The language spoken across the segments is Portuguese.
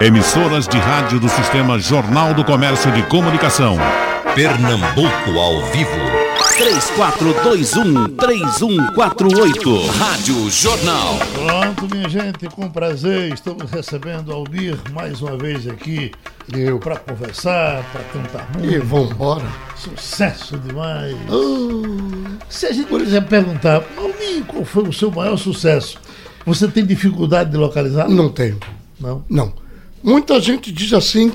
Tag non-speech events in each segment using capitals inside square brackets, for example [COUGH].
Emissoras de rádio do Sistema Jornal do Comércio de Comunicação. Pernambuco ao vivo. 3421-3148. Rádio Jornal. Pronto, minha gente, com prazer, estamos recebendo Almir mais uma vez aqui. Eu. Para conversar, para cantar E música. vambora. Sucesso demais. Ah, Se a gente, por exemplo, perguntar, Almir, qual foi o seu maior sucesso? Você tem dificuldade de localizar? não tenho. Não. Não. Muita gente diz assim,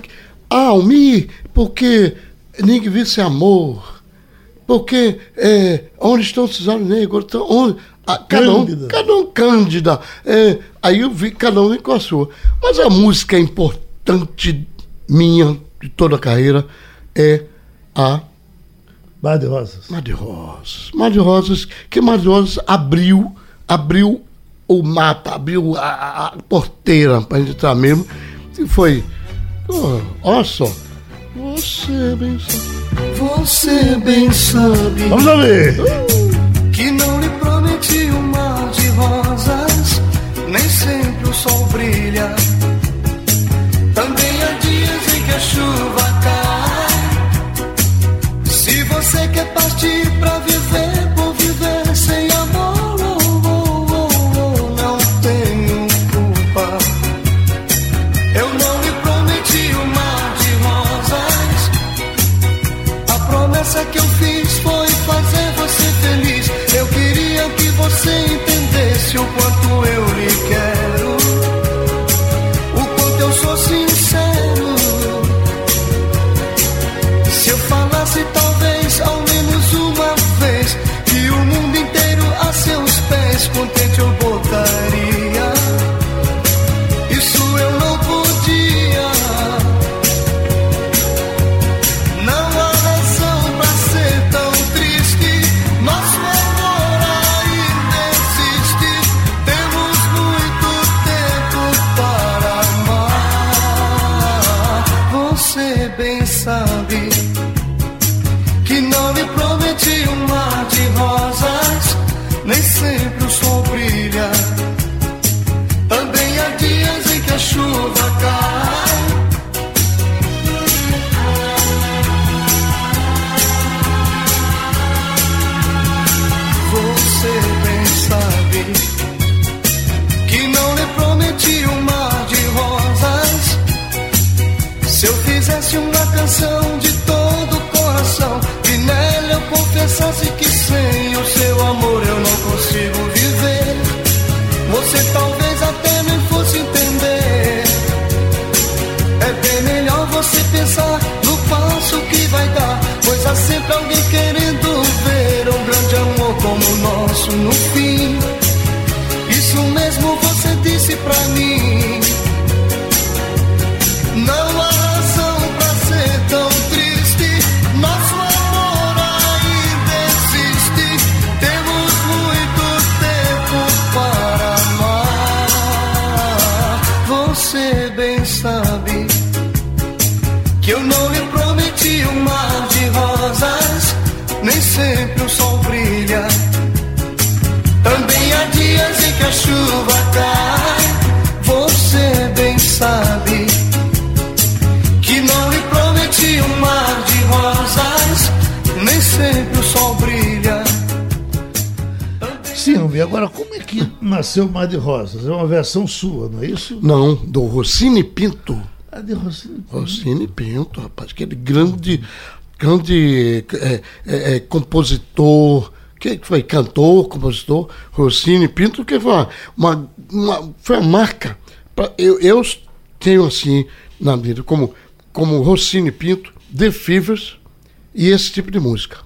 ah, Almir, porque ninguém vê esse amor. Porque é, onde estão os olhos negros? Então, onde, ah, cada, um, Cândida. cada um cândida. É, aí eu vi cada um com a sua. Mas a música importante minha, de toda a carreira, é a Bar de Rosas. Mar de Rosas. Mar de Rosas, que Mar de Rosas abriu, abriu o mapa, abriu a, a- a porteira para gente entrar mesmo. E foi. ó, Olha só. Você bem sabe. Você bem sabe. Vamos ouvir. Que não lhe prometi um mar de rosas, nem sempre o sol brilha. Também há dias em que a chuva cai. Se você quer partir pra viver, por viver Agora como é que nasceu Mar de Rosas? É uma versão sua, não é isso? Não, do Rossini Pinto. A de Rossini. Rossini Pinto, rapaz, aquele grande, grande é, é, é, compositor, que foi cantor, compositor, Rossini Pinto, que foi uma, uma, uma- foi uma marca. pra- eu, eu tenho assim na vida, como, como Rossini Pinto, The Fevers e esse tipo de música.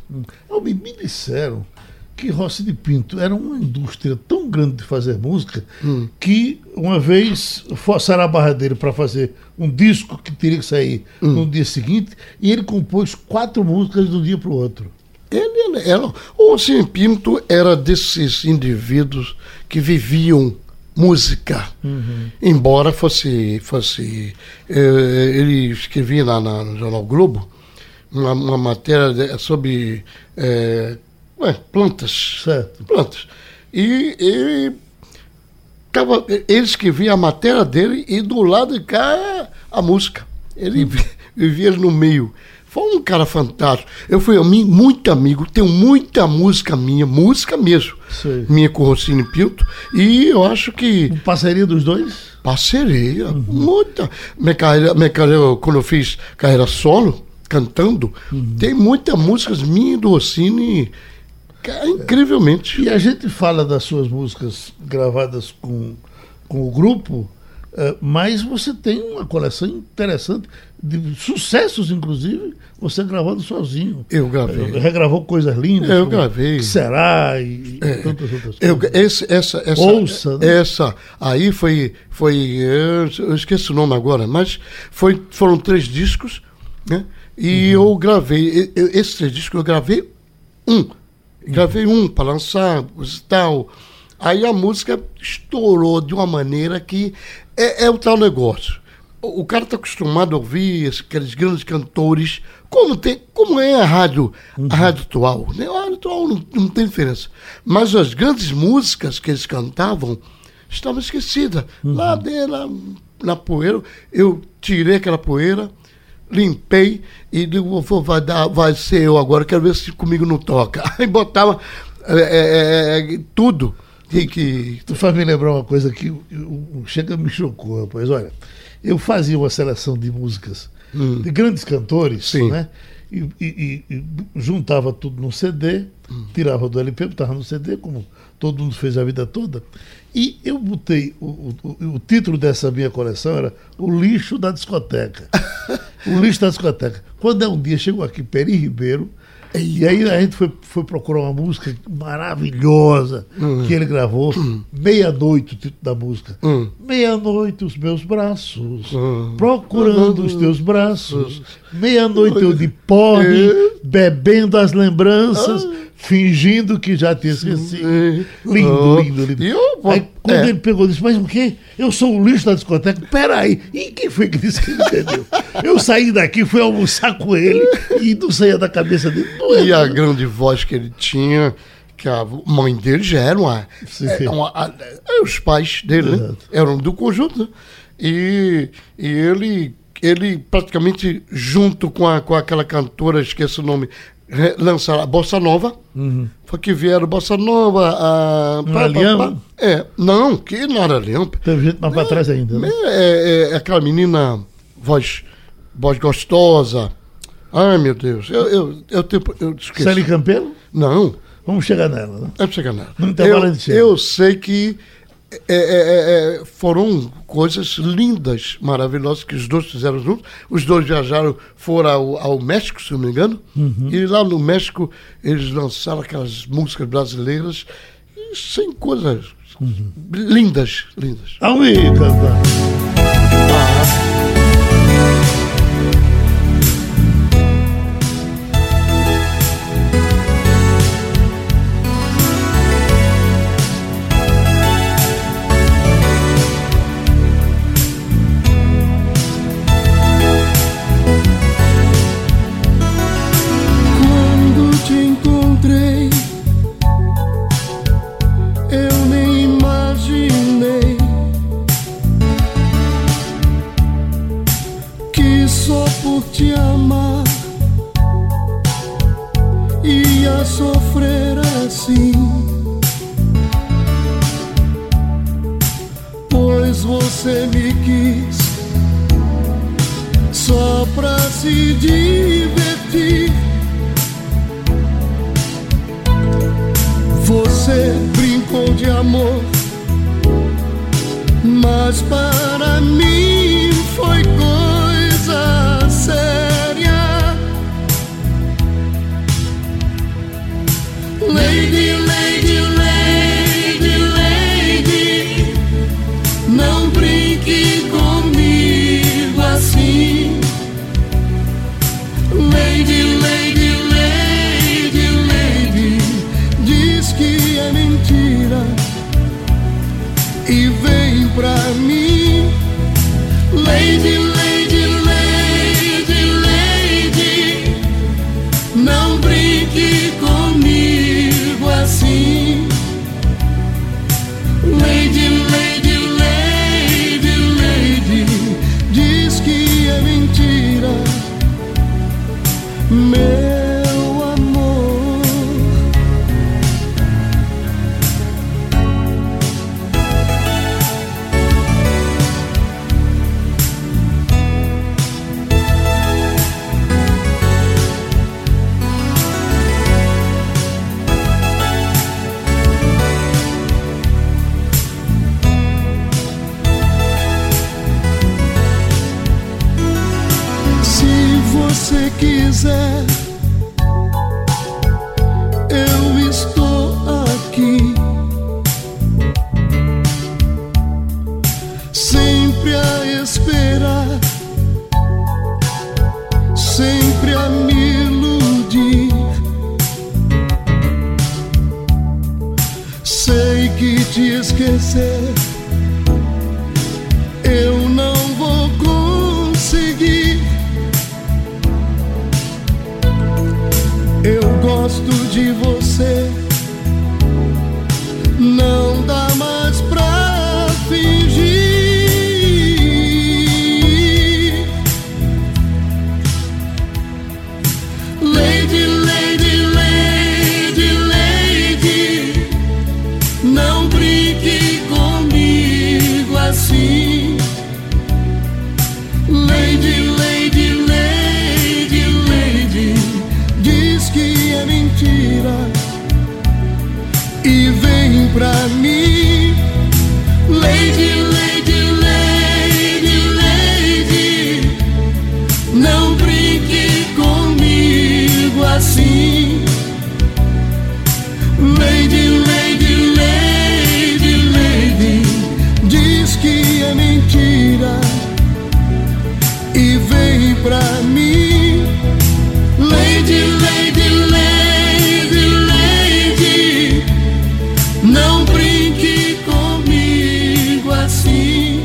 Almir, me disseram que Rossini Pinto era uma indústria tão grande de fazer música que uma vez forçaram a barra dele para fazer um disco que teria que sair no dia seguinte e ele compôs quatro músicas de um dia para o outro. Ele era, o Rossini Pinto era desses indivíduos que viviam música, embora fosse, fosse eh, ele escrevia lá na- no jornal Globo uma, uma matéria de- sobre eh, ué, plantas, Certo. plantas, e ele, tava, ele escrevia a matéria dele e do lado de cá a música. Ele vi- [LAUGHS] vivia no meio. Foi um cara fantástico. Eu fui muito amigo, tenho muita música minha, música mesmo, Sei. minha com Rossini Pinto. E eu acho que Parceria dos dois? Parceria, muita. Minha carreira, minha carreira, quando eu fiz carreira solo, cantando, tem muitas músicas minhas do Rossini, cara, incrivelmente. E a gente fala das suas músicas gravadas com, com o grupo, eh, mas você tem uma coleção interessante de sucessos, inclusive, você gravando sozinho. Eu gravei. Eh, Regravou coisas lindas. Eu gravei. Que será e, e tantas outras Eu, coisas. esse, essa, essa, Ouça, né? essa aí foi, foi eu, eu esqueci o nome agora, mas foi, foram três discos, né? E Uhum. eu gravei, eu- esses três discos eu gravei um, gravei um para lançar, e tal. Aí a música estourou de uma maneira que é, é o tal negócio. O, o cara está acostumado a ouvir aqueles grandes cantores, como, tem, como é a rádio, a rádio atual. Né? A rádio atual não, não tem diferença. Mas as grandes músicas que eles cantavam estavam esquecidas. Lá dentro, lá na poeira, eu tirei aquela poeira, limpei e digo, "Vou- vai, dar, vai ser eu agora, quero ver se comigo não toca. [LAUGHS] Aí botava é, é, é, tudo. Que, que, Tu faz me lembrar uma coisa que chega me chocou, rapaz. Olha, eu fazia uma seleção de músicas de grandes cantores, Sim. né? E, e- e- e juntava tudo num CD, tirava do LP, botava no CD, como todo mundo fez a vida toda. E eu botei, o- o- o título dessa minha coleção era O Lixo da Discoteca. [LAUGHS] o Lixo da Discoteca. Quando é um dia, chegou aqui Peri Ribeiro, e aí a gente foi, foi procurar uma música maravilhosa que ele gravou, Meia-Noite, o título da música. Hum. Meia-noite os meus braços, procurando os teus braços. Meia-noite eu de porre, bebendo as lembranças, fingindo que já te esqueci. Lindo, lindo, lindo. E Aí quando é. ele pegou, disse, mas o quê? Eu sou o lixo da discoteca? Peraí, e quem foi que disse que ele entendeu? Eu saí daqui, fui almoçar com ele e não saía da cabeça dele. Não E a grande voz que ele tinha, que a mãe dele já era uma. Sim. é uma- a- é, os pais dele, né? Eram do conjunto, né? E, e ele, ele praticamente, junto com, a, com aquela cantora, esqueço o nome, lançaram a Bossa Nova. Foi que vieram Bossa Nova. A, Não Leão? É, não, que não era Leão. Teve gente mais pra trás ainda, né? É, é- é aquela menina, voz, voz gostosa. Ai, meu Deus, eu, eu, eu, tenho, eu esqueci. Sally Campelo? Não, Vamos chegar nela, né? é pra chegar nada. No intervalo a Eu, eu sei que é, é, é, é, foram coisas lindas, maravilhosas que os dois fizeram juntos. Os dois viajaram, foram ao, ao México, se não me engano. Uhum. E lá no México eles lançaram aquelas músicas brasileiras sem coisas Uhum. lindas, lindas. Aí, cantar. Esquecer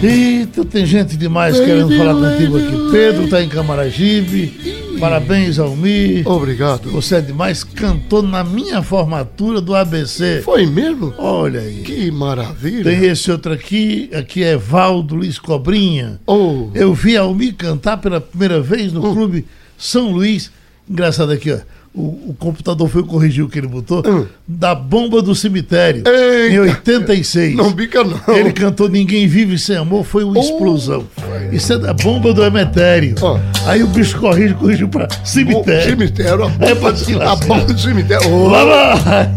Eita, tem gente demais Lady, querendo falar contigo aqui. Pedro tá em Camaragibe. Parabéns, Almir. Obrigado. Você é demais, cantou na minha formatura do ABC. Foi mesmo? Olha aí. Que maravilha. Tem esse outro aqui, aqui é Valdo Luiz Cobrinha. Oh, Eu vi Almir cantar pela primeira vez no Hum. clube São Luís. Engraçado aqui, ó. O, o computador foi corrigir o que ele botou. Hum. Da bomba do cemitério. Eita. Em 86. não bica não. Ele cantou Ninguém Vive Sem Amor, foi uma explosão. Isso é da bomba do emetério. Ó. Aí o bicho corrige, corrigiu pra Bom, cemitério. cemitério. a É bomba- pra se A bomba do cemitério. Oh, Lá vai!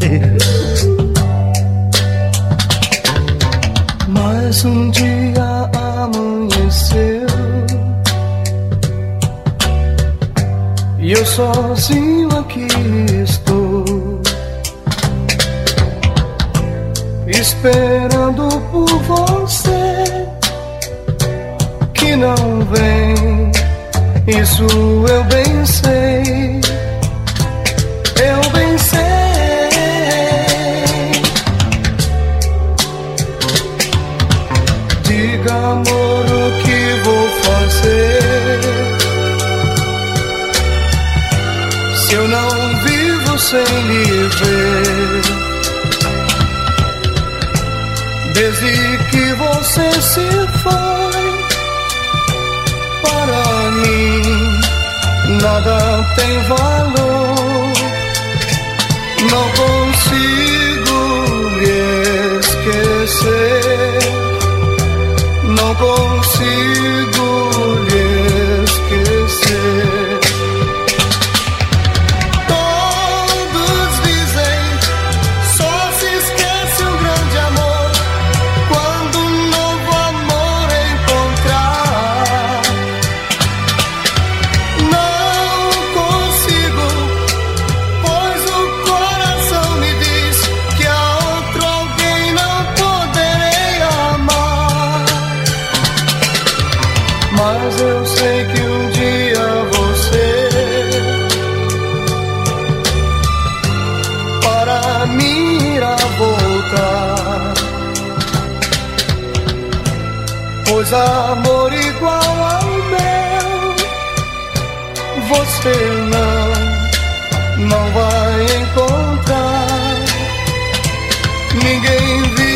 Mais um dia E eu sozinho aqui estou Esperando por você Que não vem. Isso eu bem sei Eu bem sei. Diga, amor, sem lhe ver. Desde que você se foi, para mim nada tem valor. Não consigo Ninguém vive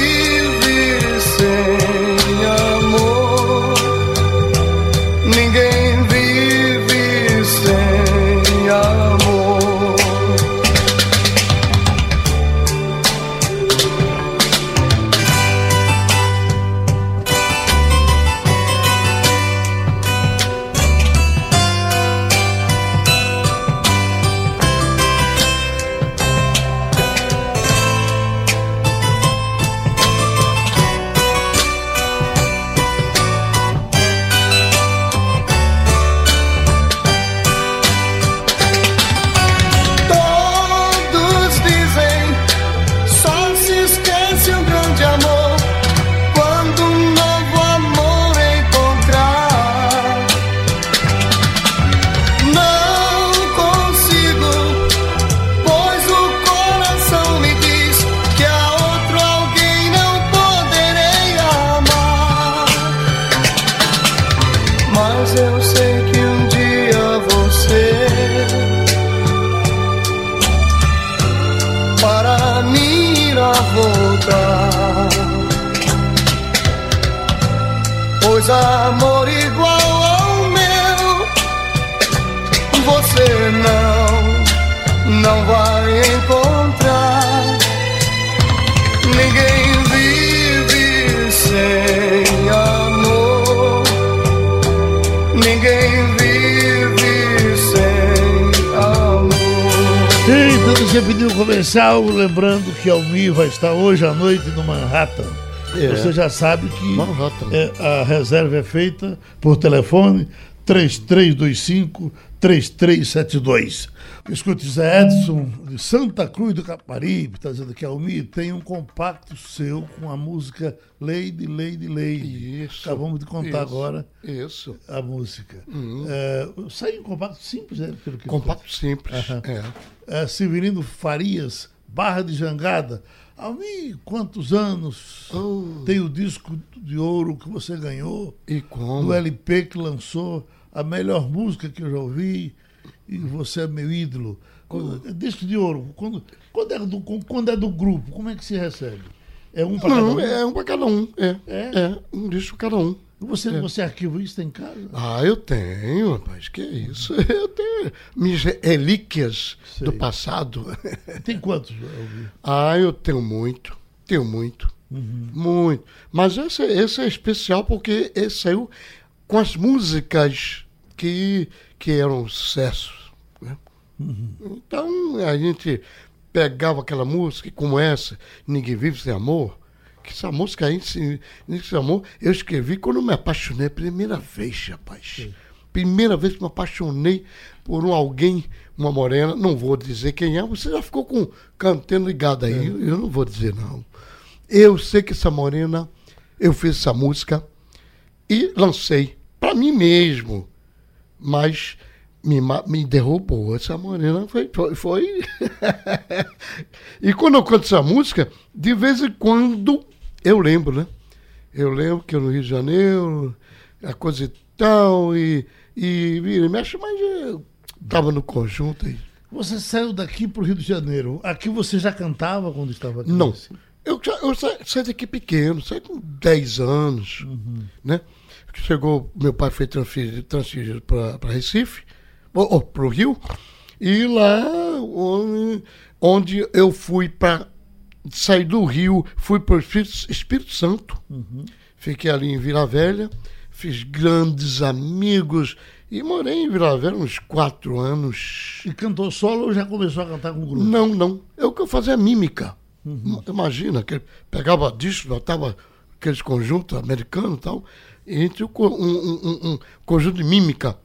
você pediu comercial, lembrando que Almir vai estar hoje à noite no Manhattan. É. Você já sabe que Manhattan. é, a reserva é feita por telefone 3325 3372. Escute, Zé Edson, de Santa Cruz do Caparibe, está dizendo que Almir tem um compacto seu com a música Lady, Lady, Lady. Isso, Acabamos de contar isso. agora Isso. a música. É, saiu um compacto simples, né? Pelo que Compacto simples. Aham. É. é, Severino Farias, Barra de Jangada. Almir, quantos anos Oh. tem o disco de ouro que você ganhou, E como? do LP que lançou, a melhor música que eu já ouvi, e você é meu ídolo. É Disco de ouro, quando, quando, é do, quando é do grupo, como é que se recebe? É um para cada um? é um para cada um. É. É? É, um disco para cada um. Você, você arquiva isso em casa? Ah, eu tenho, rapaz, que isso? [LAUGHS] Eu tenho minhas relíquias Sei. do passado. [LAUGHS] Tem quantos? Ah, eu tenho muito, tenho muito, muito. Mas esse, esse é especial porque esse saiu com as músicas que, que eram sucessos. né? Então a gente pegava aquela música como essa, Ninguém Vive Sem Amor, que essa música aí, Ninguém Sem Amor, eu escrevi quando me apaixonei a primeira vez, rapaz. Primeira vez que me apaixonei por um alguém, uma morena, não vou dizer quem é, você já ficou com cantando ligado aí, eu não vou dizer não. Eu sei que essa morena, eu fiz essa música e lancei para mim mesmo, mas me, me derrubou. Essa morena foi. foi, foi. [LAUGHS] e quando eu canto essa música, de vez em quando eu lembro, né? Eu lembro que eu no Rio de Janeiro, a coisa e tal, e, e vira e mexe, mas eu tava no conjunto aí. Você saiu daqui para o Rio de Janeiro. Aqui você já cantava quando estava aqui? Não. Eu, eu sa- saí daqui pequeno, saí com 10 anos, né? Chegou, meu pai foi transferido, transferido para Recife, para o Rio, e lá onde, onde eu fui para sair do Rio, fui para o Espírito, Espírito Santo, fiquei ali em Vila Velha, fiz grandes amigos e morei em Vila Velha uns quatro anos. E cantou solo ou já começou a cantar com o grupo? Não, não. Eu que eu fazia mímica. Imagina, que pegava disco, botava aqueles conjuntos americanos e tal, entre um, um- um- conjunto de mímica.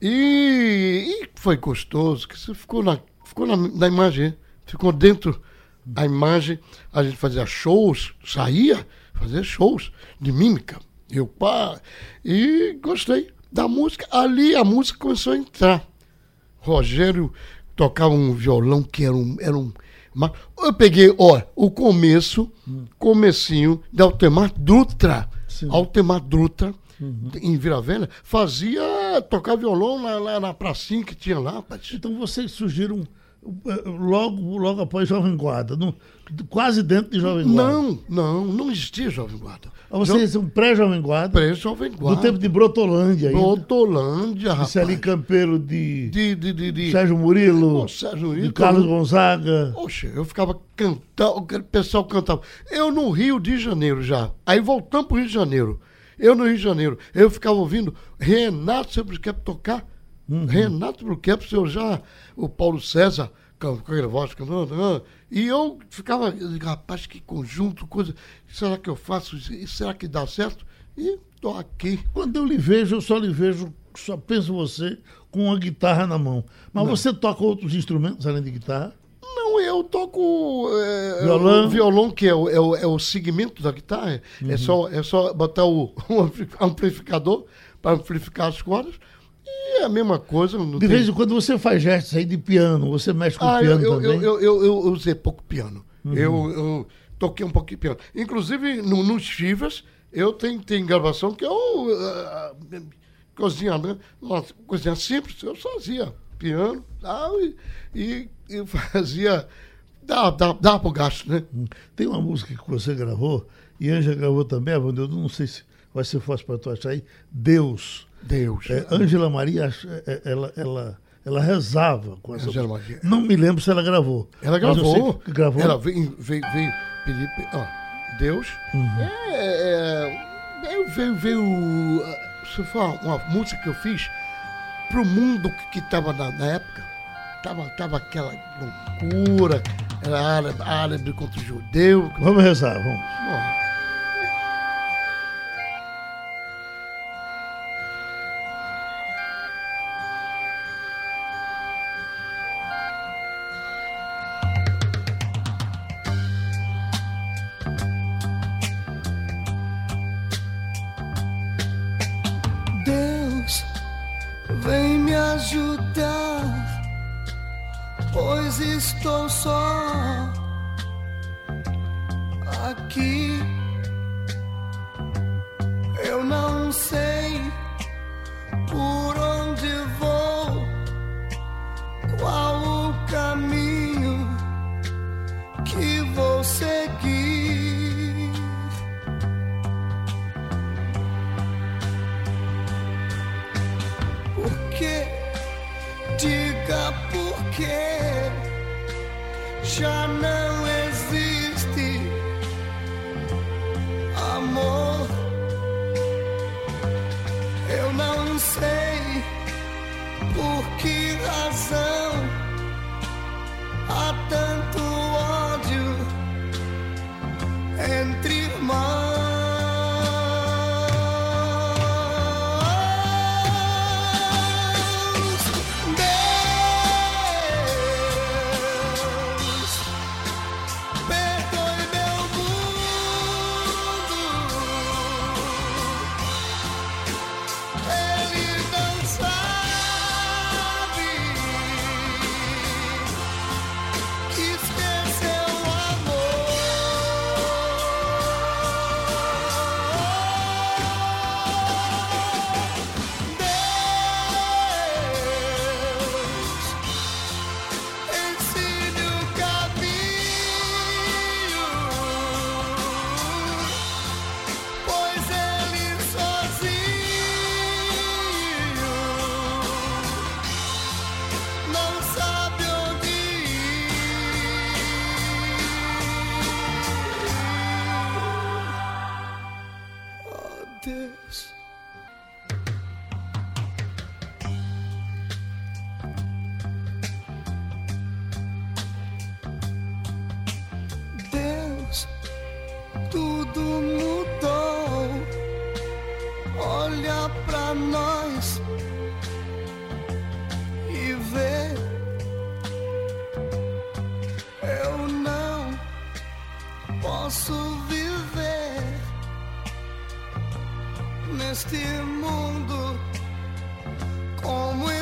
E, e foi gostoso, que você ficou na, ficou na, na imagem, ficou dentro da imagem, a gente fazia shows, saía, fazia shows de mímica. Eu, pá, e gostei da música. Ali a música começou a entrar. Rogério tocava um violão que era um. Era um eu peguei, ó, o começo, comecinho de Altemar Dutra. Sim. Altemar Dutra, em Vila Velha, fazia tocar violão na, na, na pracinha que tinha lá. Então vocês surgiram logo, logo após Jovem Guarda, no- quase dentro de Jovem Guarda. Não, não, não existia Jovem Guarda. Ah, Vocês são pré-Jovem Guarda, Pré-Jovem do Guarda. tempo de Brotolândia ainda. Botolândia, rapaz. Isso ali Campeiro de, De, de, de, de... Sérgio Murilo, Ô, Sérgio de Carlos Gonzaga. Poxa, eu ficava cantando, o pessoal cantava. Eu no Rio de Janeiro já. Aí voltamos pro Rio de Janeiro. Eu no Rio de Janeiro. Eu ficava ouvindo Renato Sebrisquep tocar. Renato Sebrisquep, eu já. O Paulo César, voz cantando. E eu ficava, rapaz, que conjunto, coisa. Será que eu faço isso? Será que dá certo? E tô aqui. Quando eu lhe vejo, eu só lhe vejo, só penso você com uma guitarra na mão. Mas você toca outros instrumentos além de guitarra? Não, eu toco é, Violão? o violão, que é o, é o, é o segmento da guitarra. É, só, é só botar o, [LAUGHS] o ampli- amplificador para amplificar as cordas. E é a mesma coisa. De tem- vez em quando você faz gestos aí de piano, você mexe com Ah, o eu, piano eu, também. eu, eu, eu, eu usei pouco piano. Eu, eu toquei um pouquinho piano. Inclusive, no, nos Chivas, eu tenho, tenho gravação que eu. ah, cozinha, né? uma cozinha simples, eu fazia piano tal, e, e, e [LAUGHS] fazia. Dá, dá, dá pro gasto, né? Tem uma música que você gravou, e Ângela gravou também, Avanildo, não sei se vai ser fácil para tu achar aí, Deus. Deus. É, Ângela Maria, ach- é, ela, ela, ela rezava com essa música. Maria. Não me lembro se ela gravou. Ela gravou. gravou. Ela veio, veio, veio pedir. pe- Ó, Deus. Uhum. É, é, veio, veio, ah, Se for uma música que eu fiz pro mundo que, que tava na, na época. Tava, tava aquela loucura. Era árabe, árabe contra o judeu. Vamos rezar, vamos. Ó, posso viver neste mundo como está.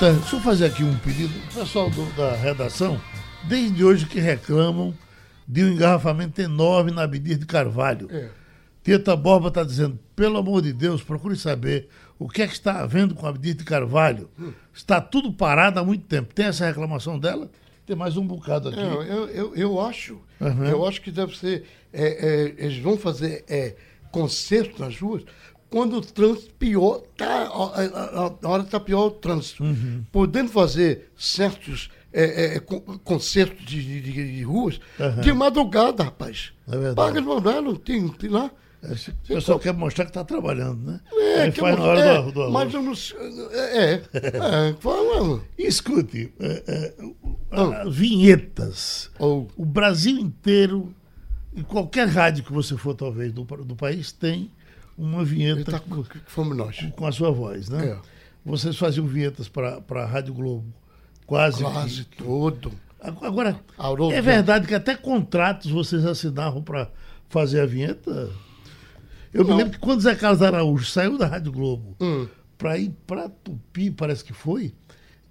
Eita, deixa eu fazer aqui um pedido. O pessoal do- da redação, desde hoje que reclamam de um engarrafamento enorme na Abdias de Carvalho. É. Tieta Borba está dizendo, pelo amor de Deus, procure saber o que é que está havendo com a Abdias de Carvalho. Está tudo parado há muito tempo. Tem essa reclamação dela? Tem mais um bocado aqui. Eu, eu, eu acho. Uhum. Eu acho que deve ser. é, é, eles vão fazer é, concerto nas ruas quando o trânsito pior. Tá, a, hora está pior o trânsito. Uhum. Podendo fazer certos é, é, con- concerto de, de, de- ruas de madrugada, rapaz. É verdade. Paga de não tem, tem lá. O pessoal quer mostrar que está trabalhando, né? É, que faz na hora é, do, do almoço. Mas eu não sei. É, é, é [LAUGHS] fala. E Escute, é, é, Ah. as vinhetas. Ou- O Brasil inteiro, em qualquer rádio que você for, talvez, do, do país, tem uma vinheta Tá, com, fomos nós. com a sua voz, né? É. Vocês faziam vinhetas para a Rádio Globo. Quase. Quase que- tudo. Agora, Haroldo. é verdade que até contratos vocês assinavam para fazer a vinheta? Eu me Não. lembro que quando Zé Carlos Araújo saiu da Rádio Globo Hum. para ir para Tupi, parece que foi,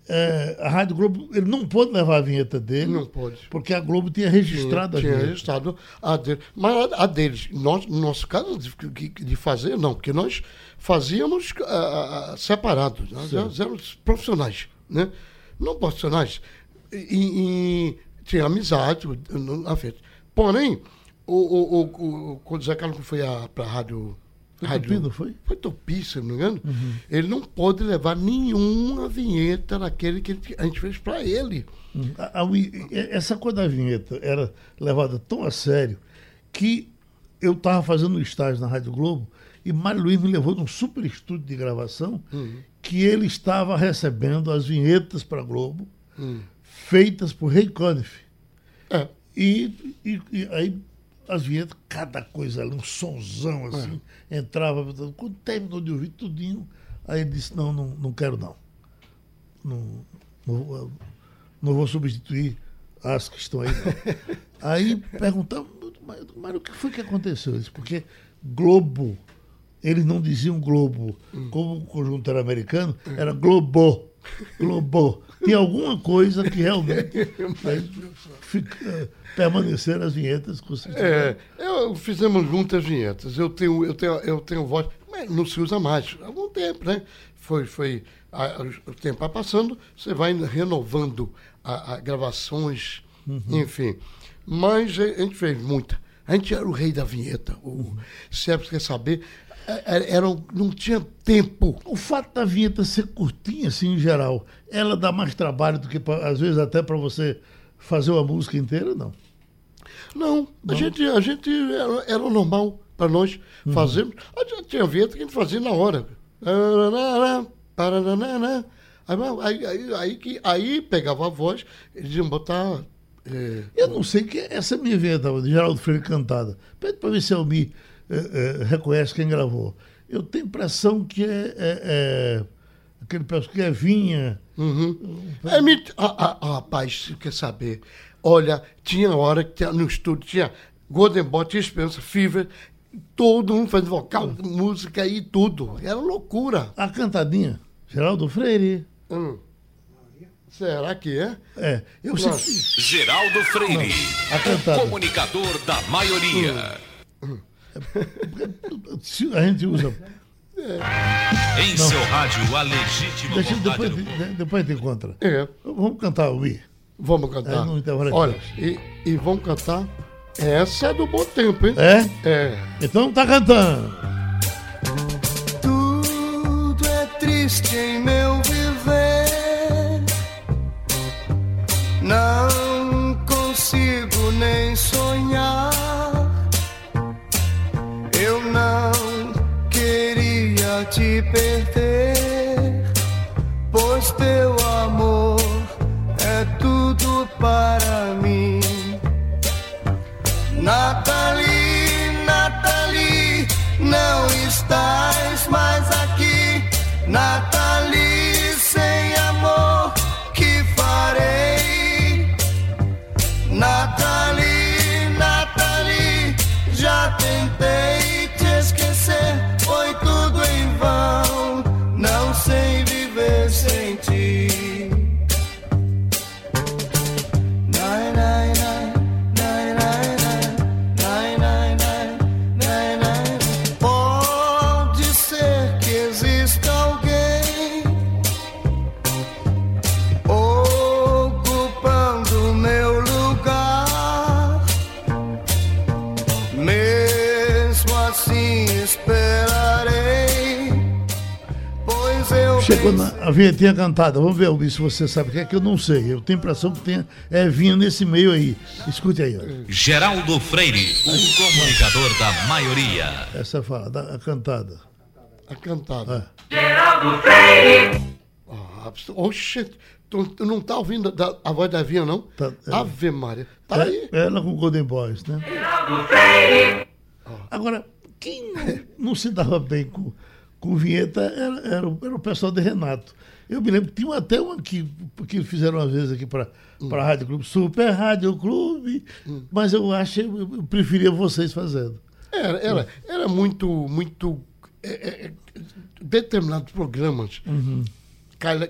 é, a Rádio Globo, ele não pôde levar a vinheta dele. Não pôde. Porque a Globo tinha registrado tinha a vinheta. registrado a dele. Mas a, a deles, nós, no nosso caso, de, de fazer, não, porque nós fazíamos ah, separados, nós éramos profissionais, né? Não profissionais. E, e tinha amizade, afeto. Porém, o, o, o, o, quando o Zé Carlos foi para a rádio. Foi rádio Tupi, não foi? Foi Tupi, se não me engano. Ele não pôde levar nenhuma vinheta daquele que a gente fez para ele. A- a wi- essa coisa da vinheta era levada tão a sério que eu estava fazendo um estágio na Rádio Globo e Mário Luiz me levou num super estúdio de gravação que ele estava recebendo as vinhetas para a Globo feitas por Ray Conniff. É. E, e- e aí as vinhetas, cada coisa ali, um sonzão assim, entrava. Quando terminou de ouvir tudinho, aí ele disse, não, não, não quero não. Não, não, vou- não vou substituir as que estão aí. não." [LAUGHS] aí perguntava, mas, o que foi que aconteceu? Disse, porque Globo, eles não diziam Globo, como o conjunto era americano, era Globo. Globo. Tinha alguma coisa que realmente aí, [LAUGHS] fica- permaneceram as vinhetas com É, eu fizemos muitas vinhetas. Eu tenho, eu tenho, eu tenho voz, mas não se usa mais. Há algum tempo, né? Foi, foi a- o tempo vai passando, você vai renovando a, a gravações, enfim. Mas a gente fez muita. A gente era o rei da vinheta. O, se é, quer saber, era, um- não tinha tempo. O fato da vinheta ser curtinha, assim, em geral, ela dá mais trabalho do que, pra- às vezes, até para você fazer uma música inteira, não. Não, a gente, a gente era, era o normal para nós fazermos. A gente tinha vinheta que a gente fazia na hora. Aí, aí, aí, que- aí pegava a voz, eles iam botar. é, Eu não sei que essa é a minha vinheta, de Geraldo Freire cantada. Pede para ver se a Almi eh, eh, reconhece quem gravou. Eu tenho impressão que é, é- é aquele pessoal que é Vinha. É, mit- ah, ah, ah, rapaz, você quer saber? Olha, tinha hora que no estúdio tinha Golden Boy, tinha Esperança, Fever, todo mundo fazendo vocal, música e tudo. Era loucura. A cantadinha, Geraldo Freire. Hum. Será que é? É, eu sei Geraldo Freire, a cantada. comunicador da maioria. se a gente usa. Em seu rádio, a legítima Deixa, vontade depois, do de- depois a gente encontra. É. Vamos cantar, Almi. Vamos cantar. É, Olha, e, e vamos cantar. Essa é do bom tempo, hein? É? É. Então tá cantando. Tudo é triste em meu viver. Não consigo nem sonhar. Te perder, pois teu vinhetinha cantada. Vamos ver, Albi, se você sabe o que é que eu não sei. Eu tenho a impressão que tem é vinho nesse meio aí. Escute aí, ó. Geraldo Freire, o comunicador da maioria. Essa fala, da- a cantada. A cantada. É. Ah, oxe, tu, tu não tá ouvindo da- a voz da Vinha, não? Tá, é. Ave Maria. Tá aí. É, ela com Golden Boys, né? Agora, quem não, não se dava bem com, com vinheta era, era, era o pessoal de Renato. Eu me lembro, tinha até uma que, que fizeram uma vez aqui para a Rádio Clube, Super Rádio Clube, mas eu acho, eu preferia vocês fazendo. Era, era, era muito, muito. É, é, é, determinados programas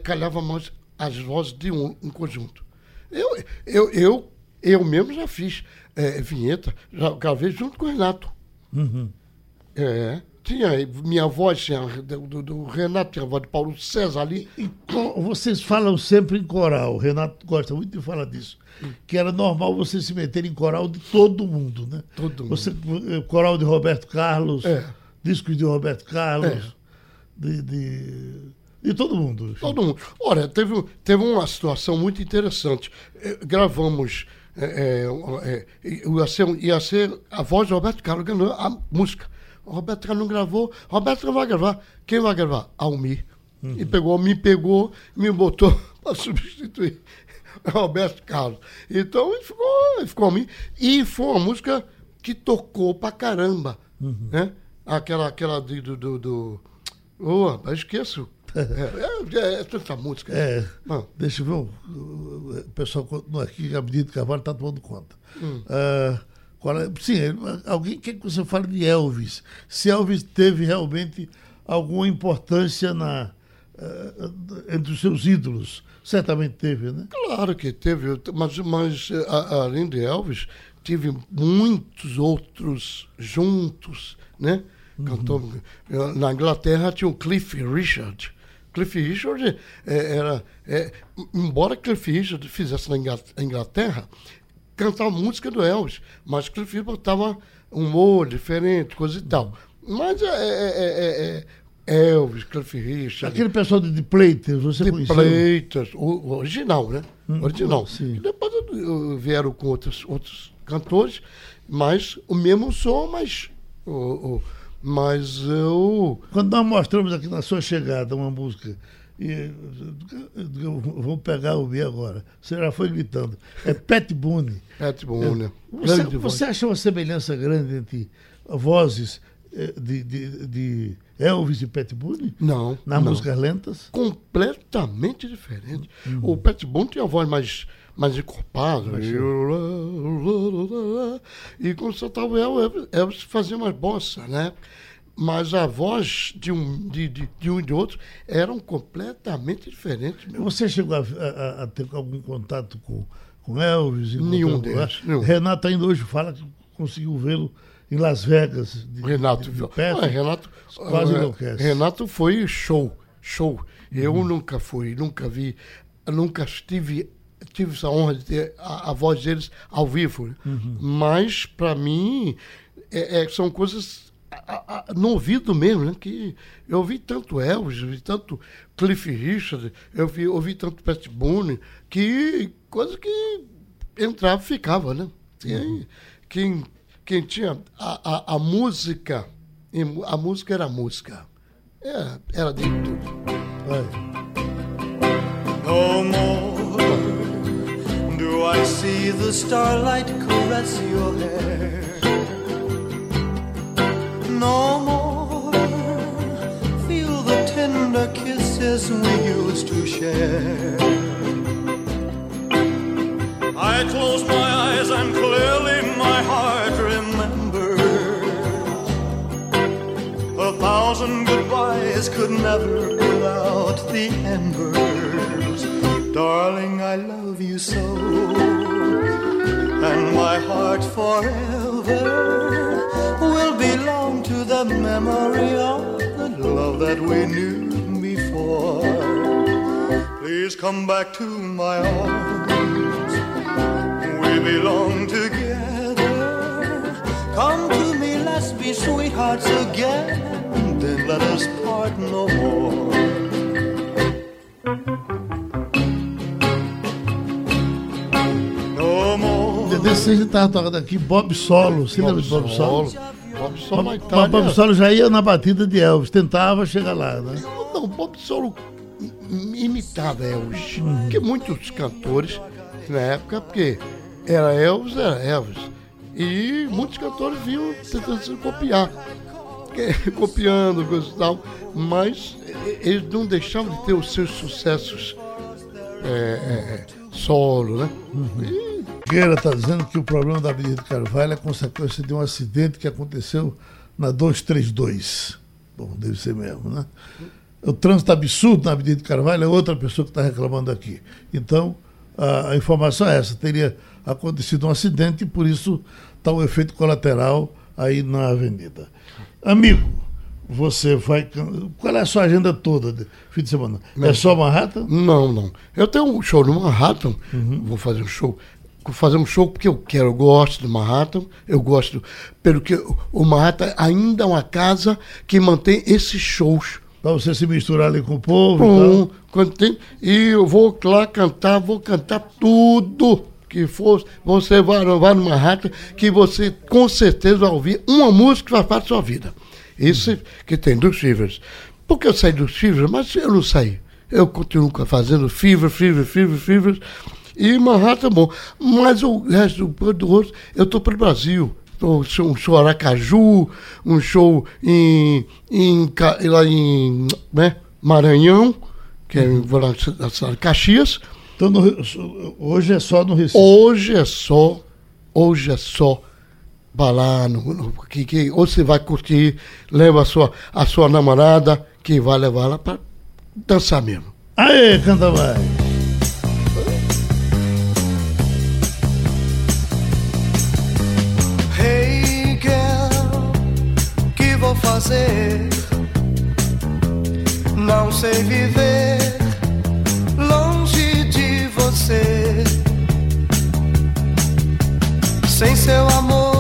calhava mais as vozes de um, um conjunto. Eu, eu, eu, eu mesmo já fiz é, vinheta, já gravei junto com o Renato. É, tinha minha voz, tinha do, do- do Renato, tinha a voz de Paulo César ali. E vocês falam sempre em coral, o Renato gosta muito de falar disso, que era normal você se meter em coral de todo mundo, né? Todo mundo. Você, eh, coral de Roberto Carlos, É. discos de Roberto Carlos, É. de, de, de todo mundo. enfim. Todo mundo. Olha, teve, teve uma situação muito interessante. Eh, Gravamos. eh, eh, ia, ser, ia ser a voz de Roberto Carlos ganhou a música. O Roberto Carlos não gravou. Roberto não vai gravar. Quem vai gravar? Almir. E pegou, me pegou, me botou [LAUGHS] para substituir [LAUGHS] Roberto Carlos. Então ele ficou, ele ficou Almir. E foi uma música que tocou pra caramba. Né? Aquela, aquela de- do. do, do... Oh, esqueço. [LAUGHS] É, é, é tanta música. É, Ah. deixa eu ver, o, pessoal continua aqui, a medida de Carvalho está tomando conta. Hum. É- sim, alguém quer que você fale de Elvis. Se Elvis teve realmente alguma importância na, ah, entre os seus ídolos. Certamente teve, né? Claro que teve, mas, mas eh, a- além de Elvis, tive muitos outros juntos, né? Cantou, eh, na Inglaterra tinha o Cliff Richard. Cliff Richard eh, era. eh, embora Cliff Richard fizesse na Ingla- Inglaterra, cantava música do Elvis, mas Richard botava um humor diferente, coisa e tal. Mas é, é- é- é- é Elvis, Cliff Richard. Aquele pessoal de, de Platers, você De conheceu? Pleitas, o, original, né? original. sim. E depois uh, vieram com outros, outros cantores, mas o mesmo som, mas. o- o- mas eu. Quando nós mostramos aqui na sua chegada uma música, e, eu digo, vamos pegar o B agora. Você já foi gritando. É Pat Boone. Pat Boone. Você, grande voz. você acha uma semelhança grande entre vozes eh, de, de, de Elvis e Pat Boone? Não. Nas não. músicas lentas? completamente diferente. Uhum. O Pat Boone tinha a voz mais, mais encorpada. E quando soltava o Elvis, Elvis fazia umas bossas, né? Mas a voz de um, de, de, de um e de outro eram completamente diferentes. meu. Você chegou a, a- a ter algum contato com, com Elvis? Nenhum deles, nenhum. Renato ainda hoje fala que conseguiu vê-lo em Las Vegas. De, Renato, de, de perto. Ah, Renato, quase enlouquece. Renato foi show, show. Eu Uhum. nunca fui, nunca vi, nunca tive, tive essa honra de ter a, a voz deles ao vivo. né? Uhum. Mas para mim é- é- são coisas a- a- no ouvido mesmo, né? Que eu ouvi tanto Elvis, eu vi tanto Cliff Richard, eu vi, ouvi tanto Pat Boone, que coisa que entrava e ficava, né? Quem, quem, quem tinha a, a, a música, a música era a música. Era, era de tudo. Vai. No more do I see the starlight caress your hair. No more feel the tender kisses we used to share. I close my eyes and clearly my heart remembers. A thousand goodbyes could never put out the embers. Darling, I love you so. And my heart forever the memory of the love that we knew before. Please come back to my arms. We belong together. Come to me, let's be sweethearts again. Then let us part no more. Desse a tocando aqui Bob Solo. Você Bob lembra de Bob Solo? Solo? Bob Solo na Itália. Bob Solo já ia na batida de Elvis, tentava chegar lá, né? Não, Bob Solo im- imitava Elvis. Porque muitos cantores, na época, porque era Elvis, era Elvis. E muitos cantores vinham tentando se copiar. [LAUGHS] Copiando, coisa e tal. Mas eles não deixavam de ter os seus sucessos é, é, é, solo, né? E Guerra está dizendo que o problema da Avenida Carvalho é consequência de um acidente que aconteceu na 232. Bom, deve ser mesmo, né? O trânsito absurdo na Avenida Carvalho é outra pessoa que está reclamando aqui. Então, a, a informação é essa: teria acontecido um acidente e por isso está o efeito colateral aí na avenida. Amigo, você vai. Qual é a sua agenda toda de fim de semana? É só Manhattan? Não, não. Eu tenho um show no Manhattan, vou fazer um show. Fazer um show porque eu quero, eu gosto do Manhattan, eu gosto, pelo que o- Manhattan ainda é uma casa que mantém esses shows. Para você se misturar ali com o povo tal. quando tem, e eu vou lá cantar, vou cantar tudo que for. Você vai, vai no Manhattan, que você com certeza vai ouvir uma música que faz parte da sua vida. Isso que tem dos Fevers. Porque eu saí dos Fevers, mas eu não saí. Eu continuo fazendo Fever, Fever, Fever, Fever. E Manhattan é bom. Mas o resto do, do outro, eu estou para o Brasil. Tô, um show Aracaju, um show em, em, lá em né, Maranhão, que é, na cidade de Caxias. Então, no hoje é só no Recife. Hoje é só, hoje é só balar no, no- que, que, ou você vai curtir, leva a sua, a sua namorada, que vai levar ela para dançar mesmo. Aê, canta mais. Fazer? Não sei viver longe de você. Sem seu amor,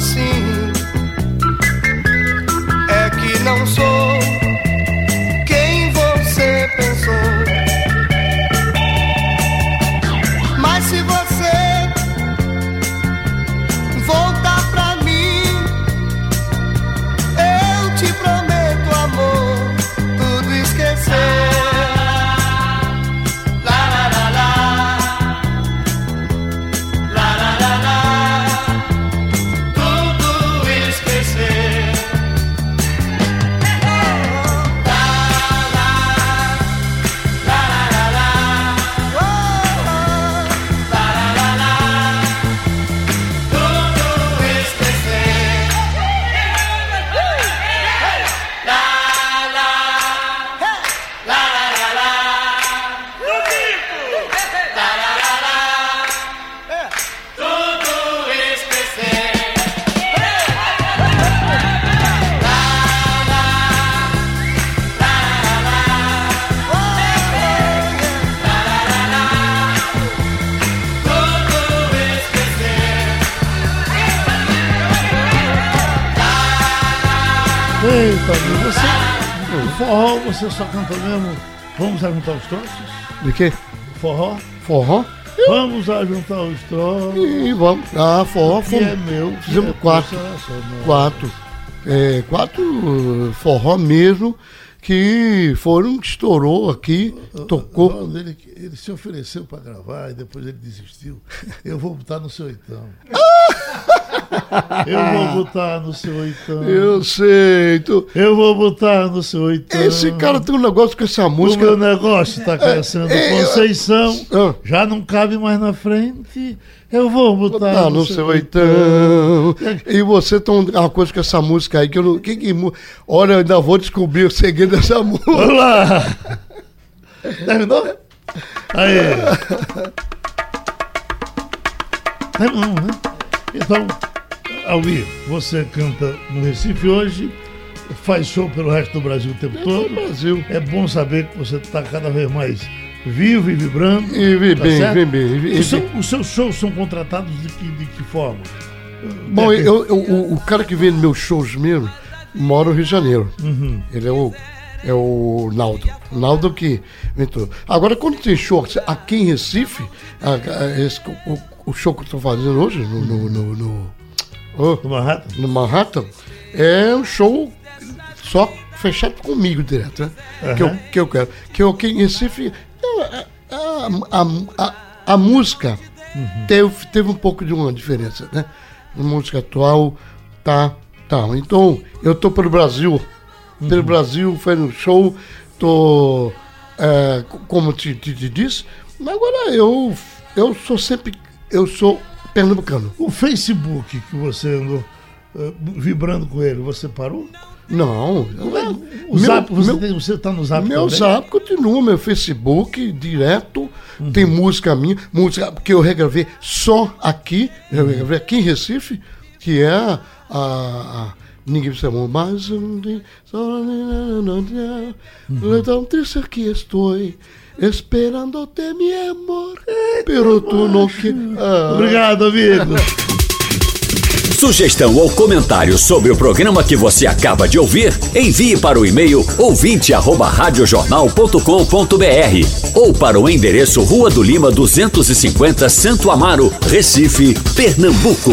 assim. Você. O forró você só canta mesmo. Vamos ajuntar os troços? De quê? Forró? Forró? Vamos ajuntar os troços. E vamos. Ah, forró, Que é meu. que Fizemos é quatro. Quatro. É, quatro uh, forró mesmo. que foram, estourou aqui, tocou. Ele, ele se ofereceu para gravar e depois ele desistiu. Eu vou botar no seu oitão. [LAUGHS] Eu vou botar no seu oitão. Eu sei. Tu... Eu vou botar no seu oitão. Esse cara tem um negócio com essa O música. meu negócio está crescendo. é, Conceição Ah. já não cabe mais na frente. Eu vou botar Tá no seu oitão. E você tem uma coisa com essa música aí que eu não. Que, que, olha, eu ainda vou descobrir o segredo dessa [LAUGHS] música. Olá! Terminou? Aí. Terminou, né? Então, Almir, você canta no Recife hoje, faz show pelo resto do Brasil o tempo todo. Brasil. É bom saber que você está cada vez mais vivo e vibrando. E vem tá bem, certo? vem bem. O seu- Os seus shows são contratados de que, de que forma? Bom, É, eu, eu- o, o cara que vem nos meus shows mesmo mora no Rio de Janeiro. Uhum. Ele é o, é o Naldo. Naldo que entrou. Agora, quando tem show aqui em Recife, a- a- esse- o, o show que eu estou fazendo hoje, no, no, no, no- oh, No Manhattan? no Manhattan, é um show só fechado comigo direto, né? Que, eu, que eu quero. Que eu aqui em Recife. A, a, a, a música teve, teve um pouco de uma diferença, né? A música atual tá. tá. Então, eu tô pelo Brasil. Pelo Brasil, fazendo um show, tô. é, co- como te, te, te disse, mas agora eu, eu sou sempre. Eu sou pernambucano. O Facebook que você andou eh, vibrando com ele, você parou? Não. O Zap, você, meu- tem- você tá no Zap Meu também? zap continua, meu Facebook direto. Uhum. Tem música minha, música que eu regravei só aqui, eu Uhum. regravei aqui em Recife, que é a. a Ninguém me chamou mais um dia. Uhum. Tão triste que estou. Esperando-te, mi amor. Pero tu não que. Ah. Obrigado, amigo. Sugestão ou comentário sobre o programa que você acaba de ouvir, envie para o e-mail ouvinte@radiojornal.com.br ou para o endereço Rua do Lima 250, Santo Amaro, Recife, Pernambuco.